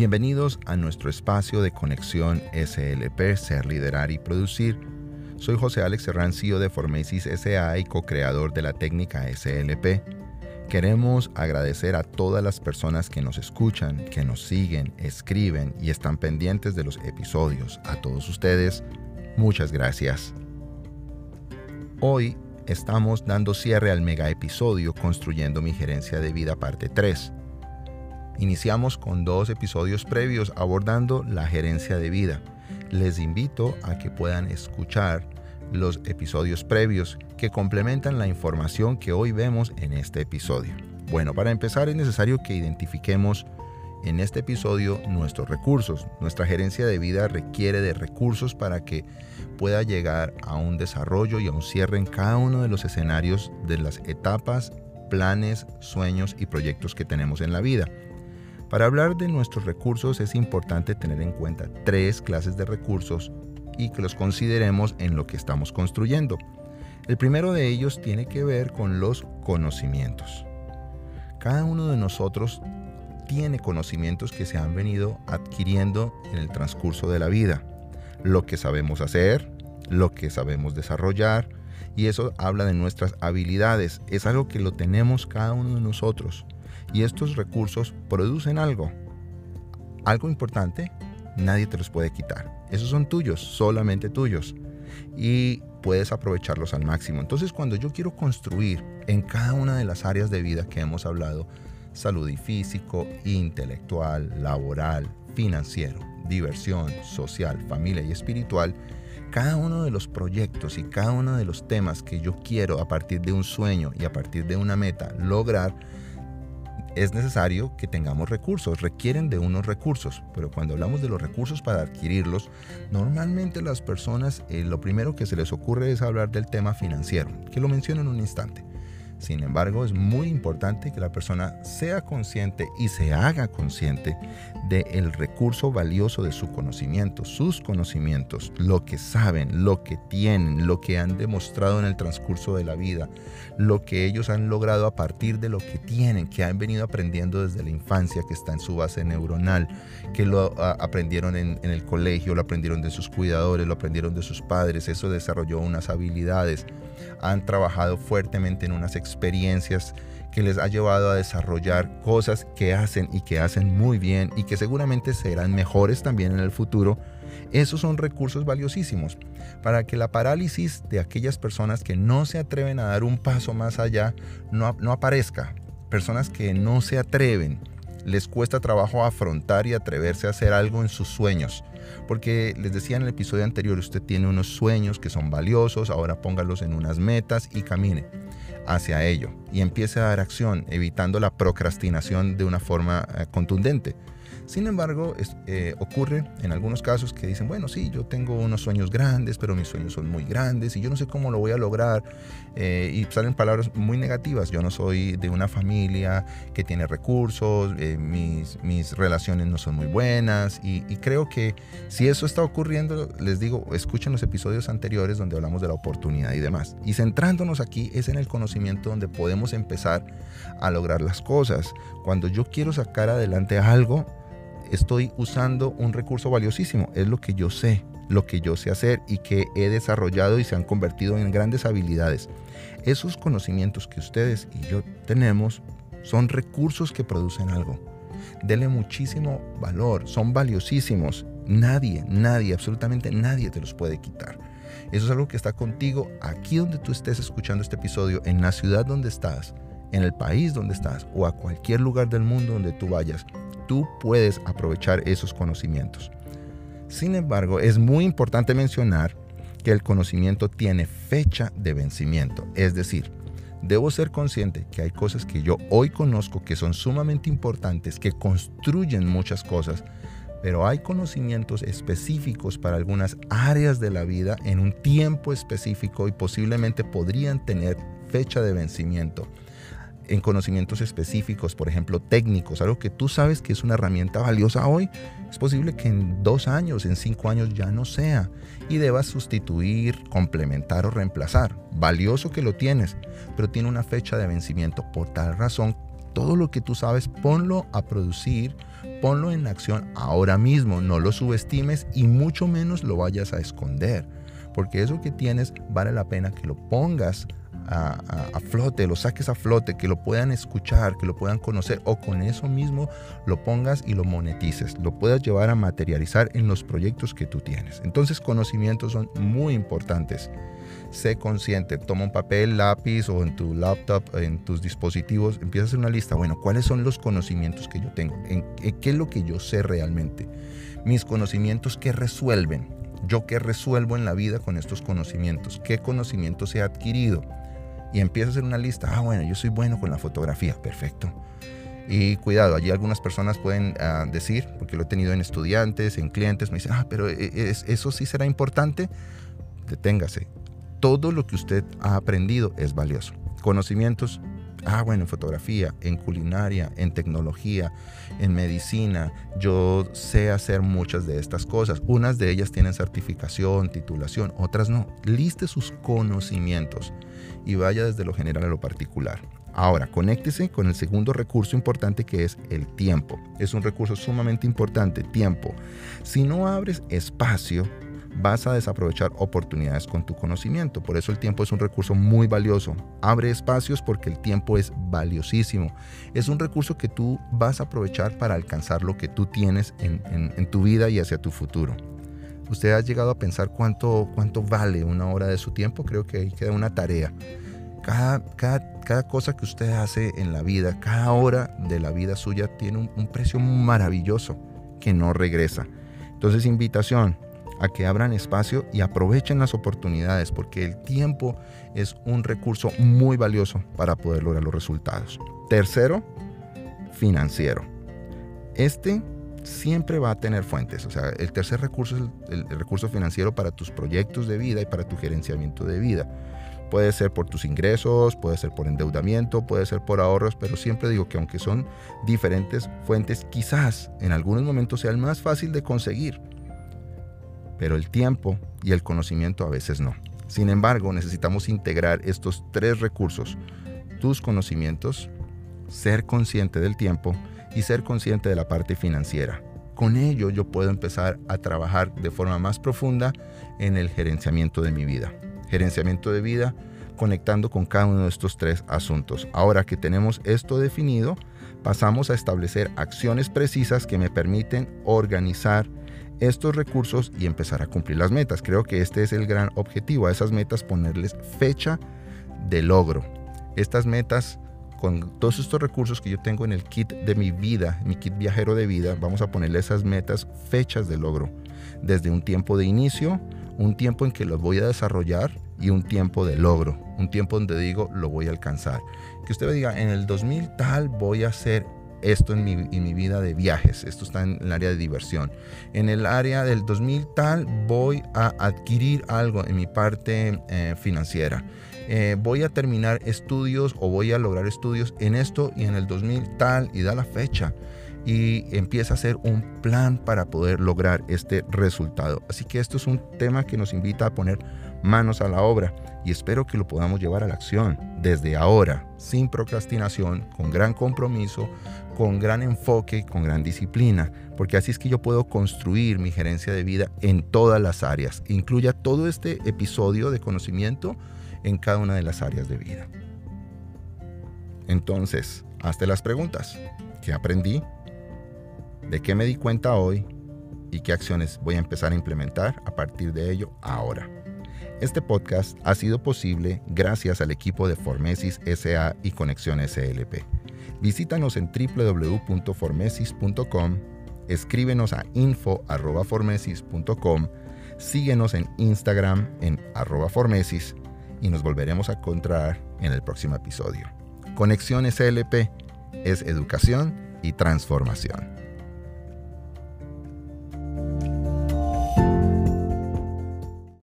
Bienvenidos a nuestro espacio de conexión SLP, Ser, Liderar y Producir. Soy José Alex Serrán, CEO de Formesis SA y co-creador de la técnica SLP. Queremos agradecer a todas las personas que nos escuchan, que nos siguen, escriben y están pendientes de los episodios. A todos ustedes, muchas gracias. Hoy estamos dando cierre al mega episodio Construyendo mi gerencia de vida parte 3. Iniciamos con dos episodios previos abordando la gerencia de vida. Les invito a que puedan escuchar los episodios previos que complementan la información que hoy vemos en este episodio. Bueno, para empezar es necesario que identifiquemos en este episodio nuestros recursos. Nuestra gerencia de vida requiere de recursos para que pueda llegar a un desarrollo y a un cierre en cada uno de los escenarios de las etapas, planes, sueños y proyectos que tenemos en la vida. Para hablar de nuestros recursos es importante tener en cuenta tres clases de recursos y que los consideremos en lo que estamos construyendo. El primero de ellos tiene que ver con los conocimientos. Cada uno de nosotros tiene conocimientos que se han venido adquiriendo en el transcurso de la vida. Lo que sabemos hacer, lo que sabemos desarrollar, y eso habla de nuestras habilidades. Es algo que lo tenemos cada uno de nosotros. Y estos recursos producen algo. Algo importante, nadie te los puede quitar. Esos son tuyos, solamente tuyos. Y puedes aprovecharlos al máximo. Entonces cuando yo quiero construir en cada una de las áreas de vida que hemos hablado, salud y físico, intelectual, laboral, financiero, diversión, social, familia y espiritual, cada uno de los proyectos y cada uno de los temas que yo quiero a partir de un sueño y a partir de una meta lograr, es necesario que tengamos recursos, requieren de unos recursos, pero cuando hablamos de los recursos para adquirirlos, normalmente las personas eh, lo primero que se les ocurre es hablar del tema financiero, que lo menciono en un instante. Sin embargo, es muy importante que la persona sea consciente y se haga consciente del recurso valioso de su conocimiento, sus conocimientos, lo que saben, lo que tienen, lo que han demostrado en el transcurso de la vida, lo que ellos han logrado a partir de lo que tienen, que han venido aprendiendo desde la infancia, que está en su base neuronal, que lo aprendieron en, en el colegio, lo aprendieron de sus cuidadores, lo aprendieron de sus padres, eso desarrolló unas habilidades han trabajado fuertemente en unas experiencias que les ha llevado a desarrollar cosas que hacen y que hacen muy bien y que seguramente serán mejores también en el futuro. Esos son recursos valiosísimos para que la parálisis de aquellas personas que no se atreven a dar un paso más allá no, no aparezca. Personas que no se atreven, les cuesta trabajo afrontar y atreverse a hacer algo en sus sueños. Porque les decía en el episodio anterior, usted tiene unos sueños que son valiosos, ahora póngalos en unas metas y camine hacia ello y empiece a dar acción, evitando la procrastinación de una forma eh, contundente. Sin embargo, eh, ocurre en algunos casos que dicen, bueno, sí, yo tengo unos sueños grandes, pero mis sueños son muy grandes y yo no sé cómo lo voy a lograr. Eh, y salen palabras muy negativas. Yo no soy de una familia que tiene recursos, eh, mis, mis, relaciones no son muy buenas. Y, y creo que si eso está ocurriendo, les digo, escuchen los episodios anteriores donde hablamos de la oportunidad y demás. Y centrándonos aquí es en el conocimiento donde podemos empezar a lograr las cosas. Cuando yo quiero sacar adelante algo, estoy usando un recurso valiosísimo, es lo que yo sé, lo que yo sé hacer y que he desarrollado y se han convertido en grandes habilidades. Esos conocimientos que ustedes y yo tenemos son recursos que producen algo. Dele muchísimo valor, son valiosísimos. Nadie, nadie, absolutamente nadie te los puede quitar. Eso es algo que está contigo aquí donde tú estés escuchando este episodio, en la ciudad donde estás, en el país donde estás o a cualquier lugar del mundo donde tú vayas tú puedes aprovechar esos conocimientos. Sin embargo, es muy importante mencionar que el conocimiento tiene fecha de vencimiento, es decir, debo ser consciente que hay cosas que yo hoy conozco que son sumamente importantes, que construyen muchas cosas, pero hay conocimientos específicos para algunas áreas de la vida en un tiempo específico y posiblemente podrían tener fecha de vencimiento en conocimientos específicos, por ejemplo, técnicos, algo que tú sabes que es una herramienta valiosa hoy, es posible que en dos años, en cinco años ya no sea y debas sustituir, complementar o reemplazar. Valioso que lo tienes, pero tiene una fecha de vencimiento. Por tal razón, todo lo que tú sabes, ponlo a producir, ponlo en acción ahora mismo, no lo subestimes y mucho menos lo vayas a esconder, porque eso que tienes vale la pena que lo pongas a, flote, lo saques a flote, que lo puedan escuchar, que lo puedan conocer o con eso mismo lo pongas y lo monetices, lo puedas llevar a materializar en los proyectos que tú tienes. Entonces conocimientos son muy importantes. Sé consciente, toma un papel, lápiz o en tu laptop, en tus dispositivos, empieza a hacer una lista. Bueno, ¿cuáles son los conocimientos que yo tengo? ¿En, ¿Qué es lo que yo sé realmente? Mis conocimientos que resuelven. Yo qué resuelvo en la vida con estos conocimientos. ¿Qué conocimientos he adquirido? Y empieza a hacer una lista. Ah, bueno, yo soy bueno con la fotografía, perfecto. Y cuidado, allí algunas personas pueden ah, decir, porque lo he tenido en estudiantes, en clientes, me dicen, ah, pero eh, eso sí será importante. Deténgase. Todo lo que usted ha aprendido es valioso. Conocimientos, ah, bueno, en fotografía, en culinaria, en tecnología, en medicina. Yo sé hacer muchas de estas cosas. Unas de ellas tienen certificación, titulación, otras no. Liste sus conocimientos y vaya desde lo general a lo particular. Ahora, conéctese con el segundo recurso importante que es el tiempo. Es un recurso sumamente importante, tiempo. Si no abres espacio, vas a desaprovechar oportunidades con tu conocimiento. Por eso el tiempo es un recurso muy valioso. Abre espacios porque el tiempo es valiosísimo. Es un recurso que tú vas a aprovechar para alcanzar lo que tú tienes en, tu vida y hacia tu futuro. ¿Usted ha llegado a pensar cuánto, cuánto vale una hora de su tiempo? Creo que ahí queda una tarea. Cada, cada, cosa que usted hace en la vida, cada hora de la vida suya tiene un, un precio maravilloso que no regresa. Entonces, invitación a que abran espacio y aprovechen las oportunidades, porque el tiempo es un recurso muy valioso para poder lograr los resultados. Tercero, financiero. Este siempre va a tener fuentes. O sea, el tercer recurso es el, recurso financiero para tus proyectos de vida y para tu gerenciamiento de vida. Puede ser por tus ingresos, puede ser por endeudamiento, puede ser por ahorros, pero siempre digo que aunque son diferentes fuentes, quizás en algunos momentos sea el más fácil de conseguir. Pero el tiempo y el conocimiento a veces no. Sin embargo, necesitamos integrar estos tres recursos. Tus conocimientos, ser consciente del tiempo y ser consciente de la parte financiera. Con ello yo puedo empezar a trabajar de forma más profunda en el gerenciamiento de mi vida. Gerenciamiento de vida conectando con cada uno de estos tres asuntos. Ahora que tenemos esto definido, pasamos a establecer acciones precisas que me permiten organizar estos recursos y empezar a cumplir las metas. Creo que este es el gran objetivo, a esas metas ponerles fecha de logro. Estas metas con todos estos recursos que yo tengo en el kit de mi vida, mi kit viajero de vida, vamos a ponerle esas metas, fechas de logro, desde un tiempo de inicio, un tiempo en que lo voy a desarrollar y un tiempo de logro, un tiempo donde digo lo voy a alcanzar. Que usted me diga, en el 2000 tal voy a hacer esto en mi, en mi, vida de viajes, esto está en el área de diversión. En el área del 2000 tal voy a adquirir algo en mi parte eh, financiera. Eh, voy a terminar estudios o voy a lograr estudios en esto y en el 2000 tal y da la fecha y empieza a hacer un plan para poder lograr este resultado. Así que esto es un tema que nos invita a poner manos a la obra y espero que lo podamos llevar a la acción desde ahora, sin procrastinación, con gran compromiso, con gran enfoque, con gran disciplina, porque así es que yo puedo construir mi gerencia de vida en todas las áreas. Incluya todo este episodio de conocimiento en cada una de las áreas de vida. Entonces, hazte las preguntas. ¿Qué aprendí? ¿De qué me di cuenta hoy? ¿Y qué acciones voy a empezar a implementar a partir de ello ahora? Este podcast ha sido posible gracias al equipo de Formesis SA y Conexión SLP. Visítanos en www.formesis.com, escríbenos a info.formesis.com, síguenos en Instagram en formesis y nos volveremos a encontrar en el próximo episodio. Conexión SLP es educación y transformación.